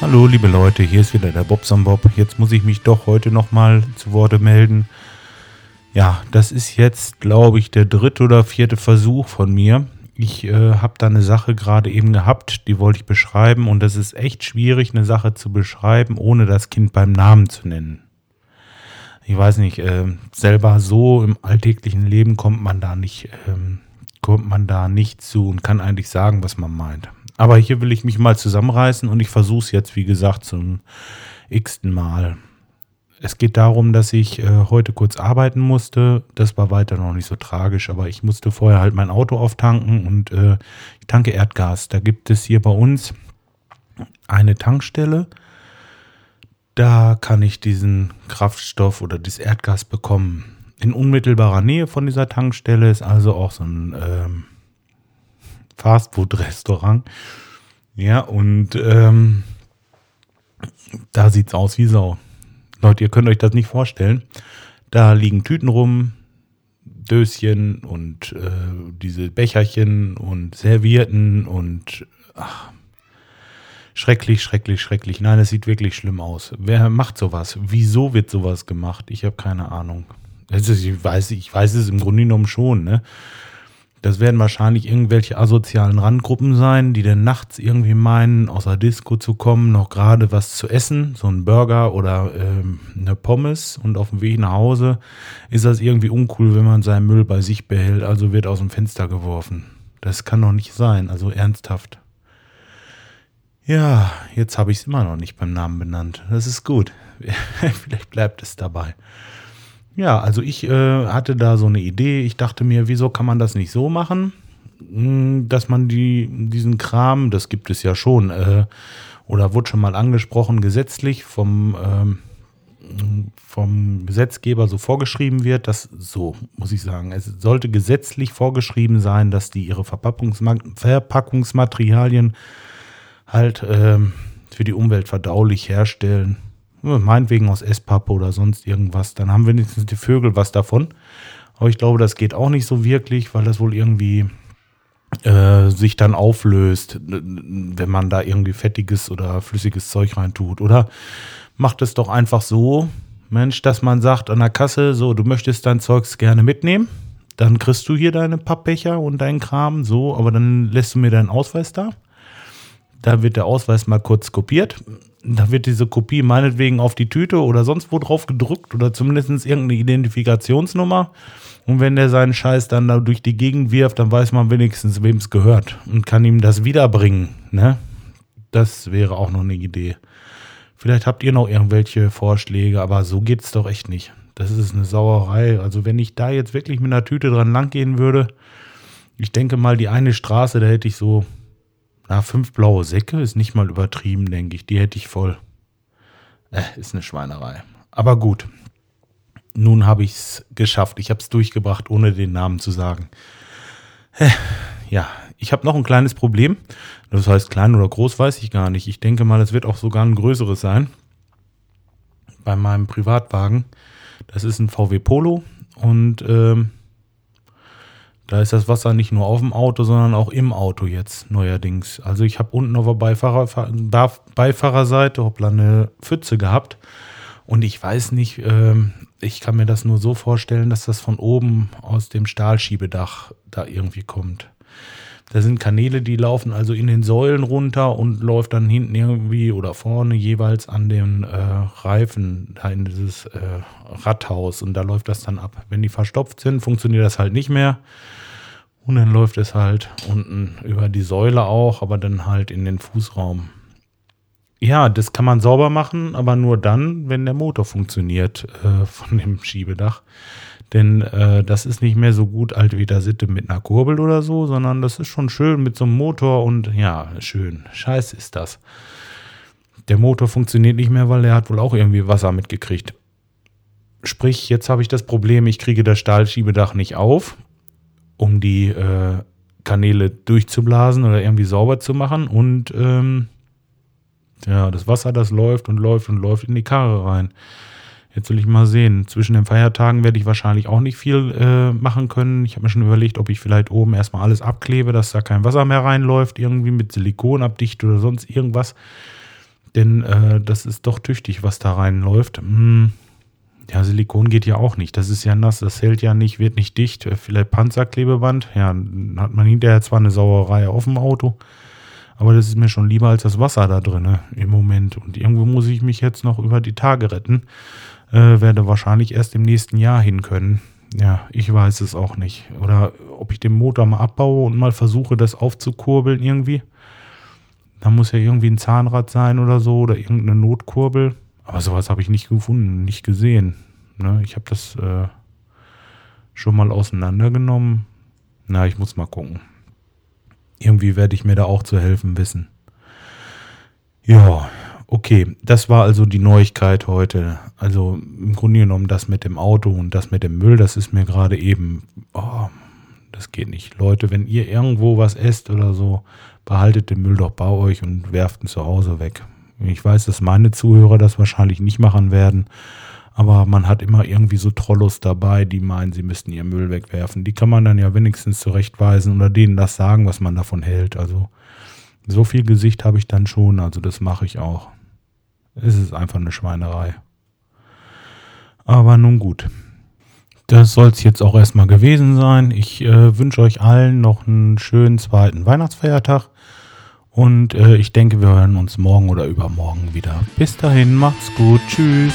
Hallo liebe Leute, hier ist wieder der Bobson Bob. Jetzt muss ich mich doch heute nochmal zu Worte melden. Ja, das ist jetzt, glaube ich, der dritte oder vierte Versuch von mir. Ich äh, habe da eine Sache gerade eben gehabt, die wollte ich beschreiben und es ist echt schwierig, eine Sache zu beschreiben, ohne das Kind beim Namen zu nennen. Ich weiß nicht, äh, selber so im alltäglichen Leben kommt man da nicht, ähm, kommt man da nicht zu und kann eigentlich sagen, was man meint. Aber hier will ich mich mal zusammenreißen und ich versuche es jetzt, wie gesagt, zum x-ten Mal. Es geht darum, dass ich äh, heute kurz arbeiten musste. Das war weiter noch nicht so tragisch, aber ich musste vorher halt mein Auto auftanken und äh, ich tanke Erdgas. Da gibt es hier bei uns eine Tankstelle. Da kann ich diesen Kraftstoff oder dieses Erdgas bekommen. In unmittelbarer Nähe von dieser Tankstelle ist also auch so ein ähm, Fastfood-Restaurant. Ja, und ähm, da sieht es aus wie Sau. Leute, ihr könnt euch das nicht vorstellen. Da liegen Tüten rum, Döschen und äh, diese Becherchen und Servierten und ach, schrecklich, schrecklich, schrecklich. Nein, es sieht wirklich schlimm aus. Wer macht sowas? Wieso wird sowas gemacht? Ich habe keine Ahnung. Also ich weiß, ich weiß es im Grunde genommen schon, ne? Das werden wahrscheinlich irgendwelche asozialen Randgruppen sein, die dann nachts irgendwie meinen, aus der Disco zu kommen, noch gerade was zu essen, so ein Burger oder ähm, eine Pommes und auf dem Weg nach Hause ist das irgendwie uncool, wenn man seinen Müll bei sich behält, also wird aus dem Fenster geworfen. Das kann doch nicht sein, also ernsthaft. Ja, jetzt habe ich es immer noch nicht beim Namen benannt. Das ist gut. Vielleicht bleibt es dabei. Ja, also ich äh, hatte da so eine Idee. Ich dachte mir, wieso kann man das nicht so machen, hm, dass man die, diesen Kram, das gibt es ja schon, äh, oder wurde schon mal angesprochen, gesetzlich vom, ähm, vom Gesetzgeber so vorgeschrieben wird, dass so, muss ich sagen, es sollte gesetzlich vorgeschrieben sein, dass die ihre Verpackungsma Verpackungsmaterialien halt äh, für die Umwelt verdaulich herstellen meinetwegen aus Esspappe oder sonst irgendwas, dann haben wenigstens die Vögel was davon. Aber ich glaube, das geht auch nicht so wirklich, weil das wohl irgendwie äh, sich dann auflöst, wenn man da irgendwie fettiges oder flüssiges Zeug reintut. Oder macht es doch einfach so, Mensch, dass man sagt an der Kasse, so, du möchtest dein Zeugs gerne mitnehmen. Dann kriegst du hier deine Pappbecher und deinen Kram, so, aber dann lässt du mir deinen Ausweis da. Da wird der Ausweis mal kurz kopiert da wird diese Kopie meinetwegen auf die Tüte oder sonst wo drauf gedrückt oder zumindest irgendeine Identifikationsnummer. Und wenn der seinen Scheiß dann da durch die Gegend wirft, dann weiß man wenigstens, wem es gehört und kann ihm das wiederbringen. Ne? Das wäre auch noch eine Idee. Vielleicht habt ihr noch irgendwelche Vorschläge, aber so geht es doch echt nicht. Das ist eine Sauerei. Also wenn ich da jetzt wirklich mit einer Tüte dran langgehen würde, ich denke mal, die eine Straße, da hätte ich so na, fünf blaue Säcke ist nicht mal übertrieben, denke ich. Die hätte ich voll. Äh, ist eine Schweinerei. Aber gut. Nun habe ich es geschafft. Ich habe es durchgebracht, ohne den Namen zu sagen. Äh, ja, ich habe noch ein kleines Problem. Das heißt, klein oder groß weiß ich gar nicht. Ich denke mal, es wird auch sogar ein größeres sein. Bei meinem Privatwagen. Das ist ein VW Polo und ähm, da ist das Wasser nicht nur auf dem Auto, sondern auch im Auto jetzt neuerdings. Also ich habe unten auf der Beifahrer, Beifahrerseite hoppla eine Pfütze gehabt. Und ich weiß nicht, äh, ich kann mir das nur so vorstellen, dass das von oben aus dem Stahlschiebedach da irgendwie kommt. Da sind Kanäle, die laufen also in den Säulen runter und läuft dann hinten irgendwie oder vorne jeweils an den äh, Reifen da in dieses äh, Radhaus und da läuft das dann ab. Wenn die verstopft sind, funktioniert das halt nicht mehr. Und dann läuft es halt unten über die Säule auch, aber dann halt in den Fußraum. Ja, das kann man sauber machen, aber nur dann, wenn der Motor funktioniert äh, von dem Schiebedach. Denn äh, das ist nicht mehr so gut alt wie der Sitte mit einer Kurbel oder so, sondern das ist schon schön mit so einem Motor und ja, schön. Scheiße ist das. Der Motor funktioniert nicht mehr, weil er hat wohl auch irgendwie Wasser mitgekriegt. Sprich, jetzt habe ich das Problem, ich kriege das Stahlschiebedach nicht auf, um die äh, Kanäle durchzublasen oder irgendwie sauber zu machen und ähm, ja, das Wasser, das läuft und läuft und läuft in die Karre rein. Jetzt will ich mal sehen. Zwischen den Feiertagen werde ich wahrscheinlich auch nicht viel äh, machen können. Ich habe mir schon überlegt, ob ich vielleicht oben erstmal alles abklebe, dass da kein Wasser mehr reinläuft, irgendwie mit Silikon abdicht oder sonst irgendwas. Denn äh, das ist doch tüchtig, was da reinläuft. Hm. Ja, Silikon geht ja auch nicht. Das ist ja nass, das hält ja nicht, wird nicht dicht. Vielleicht Panzerklebeband. Ja, dann hat man hinterher zwar eine Sauerei auf dem Auto, aber das ist mir schon lieber als das Wasser da drin ne, im Moment. Und irgendwo muss ich mich jetzt noch über die Tage retten. Äh, werde wahrscheinlich erst im nächsten Jahr hin können. Ja, ich weiß es auch nicht. Oder ob ich den Motor mal abbaue und mal versuche, das aufzukurbeln irgendwie. Da muss ja irgendwie ein Zahnrad sein oder so oder irgendeine Notkurbel. Aber sowas habe ich nicht gefunden, nicht gesehen. Ne? Ich habe das äh, schon mal auseinandergenommen. Na, ich muss mal gucken. Irgendwie werde ich mir da auch zu helfen wissen. Ja, Okay, das war also die Neuigkeit heute. Also im Grunde genommen das mit dem Auto und das mit dem Müll, das ist mir gerade eben, oh, das geht nicht. Leute, wenn ihr irgendwo was esst oder so, behaltet den Müll doch bei euch und werft ihn zu Hause weg. Ich weiß, dass meine Zuhörer das wahrscheinlich nicht machen werden, aber man hat immer irgendwie so Trollos dabei, die meinen, sie müssten ihren Müll wegwerfen. Die kann man dann ja wenigstens zurechtweisen oder denen das sagen, was man davon hält. Also so viel Gesicht habe ich dann schon, also das mache ich auch. Es ist einfach eine Schweinerei. Aber nun gut. Das soll es jetzt auch erstmal gewesen sein. Ich äh, wünsche euch allen noch einen schönen zweiten Weihnachtsfeiertag. Und äh, ich denke, wir hören uns morgen oder übermorgen wieder. Bis dahin, macht's gut. Tschüss.